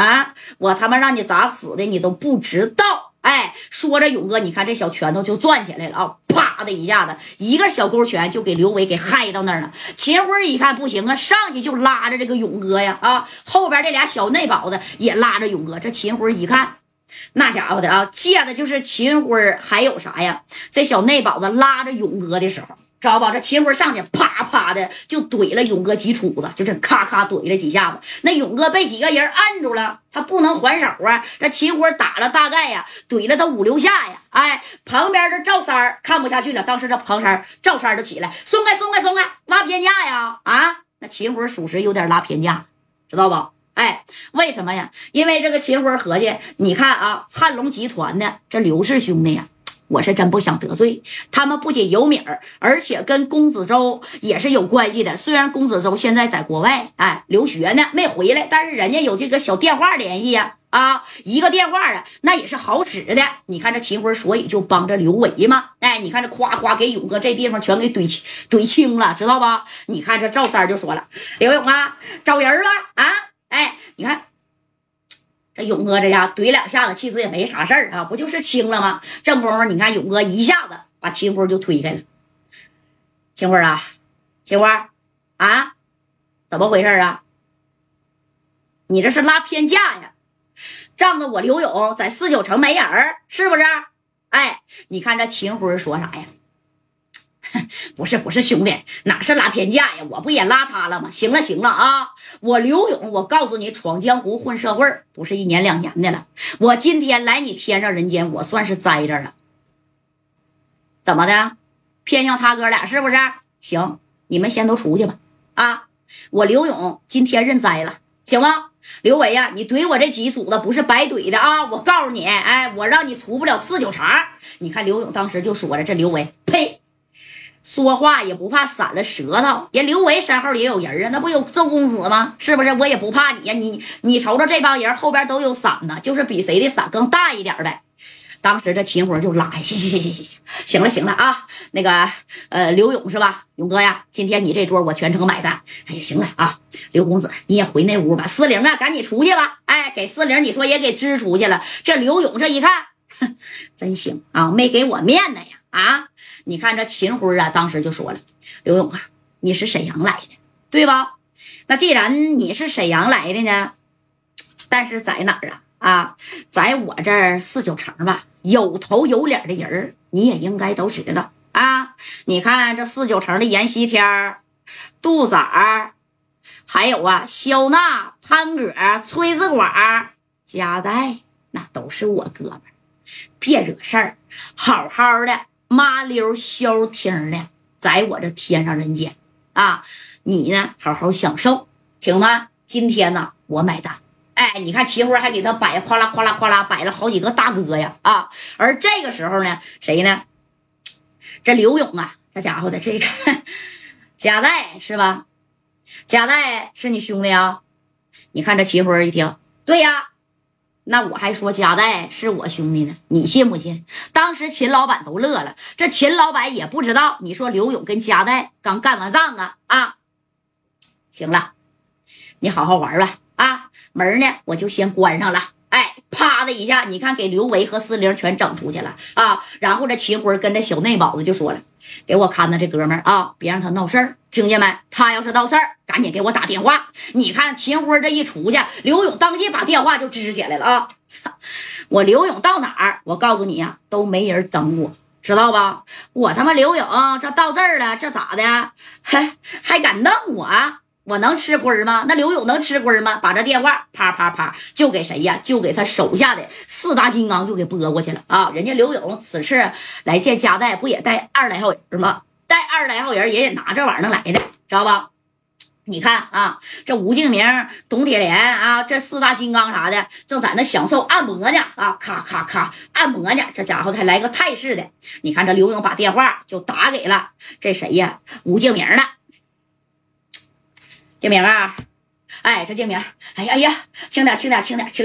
啊！我他妈让你咋死的，你都不知道。哎，说着，勇哥，你看这小拳头就攥起来了啊！啪的一下子，一个小勾拳就给刘伟给嗨到那儿了。秦辉一看不行啊，上去就拉着这个勇哥呀啊！后边这俩小内保子也拉着勇哥。这秦辉一看，那家伙的啊，借的就是秦辉，还有啥呀？这小内保子拉着勇哥的时候。知道吧？这秦辉上去啪啪的就怼了勇哥几杵子，就这咔咔怼了几下子。那勇哥被几个人按住了，他不能还手啊。这秦辉打了大概呀，怼了他五六下呀。哎，旁边的赵三看不下去了，当时这旁山赵三儿就起来，松开松开松开，拉偏架呀！啊，那秦辉属实有点拉偏架，知道不？哎，为什么呀？因为这个秦辉合计，你看啊，汉龙集团的这刘氏兄弟呀。我是真不想得罪他们，不仅有米儿，而且跟公子周也是有关系的。虽然公子周现在在国外，哎，留学呢，没回来，但是人家有这个小电话联系呀，啊，一个电话啊，那也是好使的。你看这秦辉，所以就帮着刘维嘛，哎，你看这夸夸给勇哥这地方全给怼清怼清了，知道吧？你看这赵三就说了，刘勇啊，找人了啊，哎，你看。这勇哥这家怼两下子，其实也没啥事儿啊，不就是轻了吗？正功夫，你看勇哥一下子把秦辉就推开了。秦辉啊，秦辉啊，怎么回事啊？你这是拉偏架呀？仗着我刘勇在四九城没人是不是？哎，你看这秦辉说啥呀？不是不是兄弟，哪是拉偏架呀？我不也拉他了吗？行了行了啊！我刘勇，我告诉你，闯江湖混社会不是一年两年的了。我今天来你天上人间，我算是栽这了。怎么的？偏向他哥俩是不是？行，你们先都出去吧。啊！我刘勇今天认栽了，行吗？刘伟呀，你怼我这几组子不是白怼的啊！我告诉你，哎，我让你出不了四九城。你看刘勇当时就说了：“这刘伟，呸！”说话也不怕闪了舌头，人刘维身后也有人啊，那不有周公子吗？是不是？我也不怕你呀，你你瞅瞅这帮人后边都有伞呢，就是比谁的伞更大一点呗。当时这秦辉就拉，行行行行行行，行了行了啊，那个呃刘勇是吧？勇哥呀，今天你这桌我全程买单。哎呀，行了啊，刘公子你也回那屋吧，思玲啊，赶紧出去吧。哎，给思玲你说也给支出去了。这刘勇这一看，哼真行啊，没给我面子呀。啊，你看这秦辉啊，当时就说了：“刘勇啊，你是沈阳来的，对吧？那既然你是沈阳来的呢，但是在哪儿啊？啊，在我这儿四九城吧，有头有脸的人你也应该都知道啊。你看这四九城的阎锡天、杜仔，还有啊，肖娜、潘哥、崔子管、加代，那都是我哥们儿。别惹事儿，好好的。”麻溜消停的，在我这天上人间啊！你呢，好好享受，听吗？今天呢，我买单。哎，你看齐辉还给他摆，夸啦夸啦夸啦摆了好几个大哥呀啊！而这个时候呢，谁呢？这刘勇啊，这家伙的这个贾代是吧？贾代是你兄弟啊？你看这齐辉一听，对呀。那我还说加代是我兄弟呢，你信不信？当时秦老板都乐了，这秦老板也不知道。你说刘勇跟加代刚干完仗啊啊！行了，你好好玩吧啊！门呢我就先关上了。哎，啪一下，你看给刘维和四零全整出去了啊！然后这秦辉跟这小内保子就说了：“给我看着这哥们儿啊，别让他闹事儿，听见没？他要是闹事儿，赶紧给我打电话。”你看秦辉这一出去，刘勇当即把电话就支起来了啊！我刘勇到哪儿？我告诉你呀，都没人等我，知道吧？我他妈刘勇这到这儿了，这咋的？还还敢弄我？我能吃亏吗？那刘勇能吃亏吗？把这电话啪啪啪就给谁呀？就给他手下的四大金刚就给拨过去了啊！人家刘勇此次来见家代，不也带二十来号人吗？带二十来号人也得拿这玩意儿来的，知道吧？你看啊，这吴敬明、董铁莲啊，这四大金刚啥的，正在那享受按摩呢啊！咔咔咔按摩呢，这家伙还来个泰式的。你看这刘勇把电话就打给了这谁呀？吴敬明了？建明啊，哎，这建明，哎呀哎呀，轻点轻点轻点轻。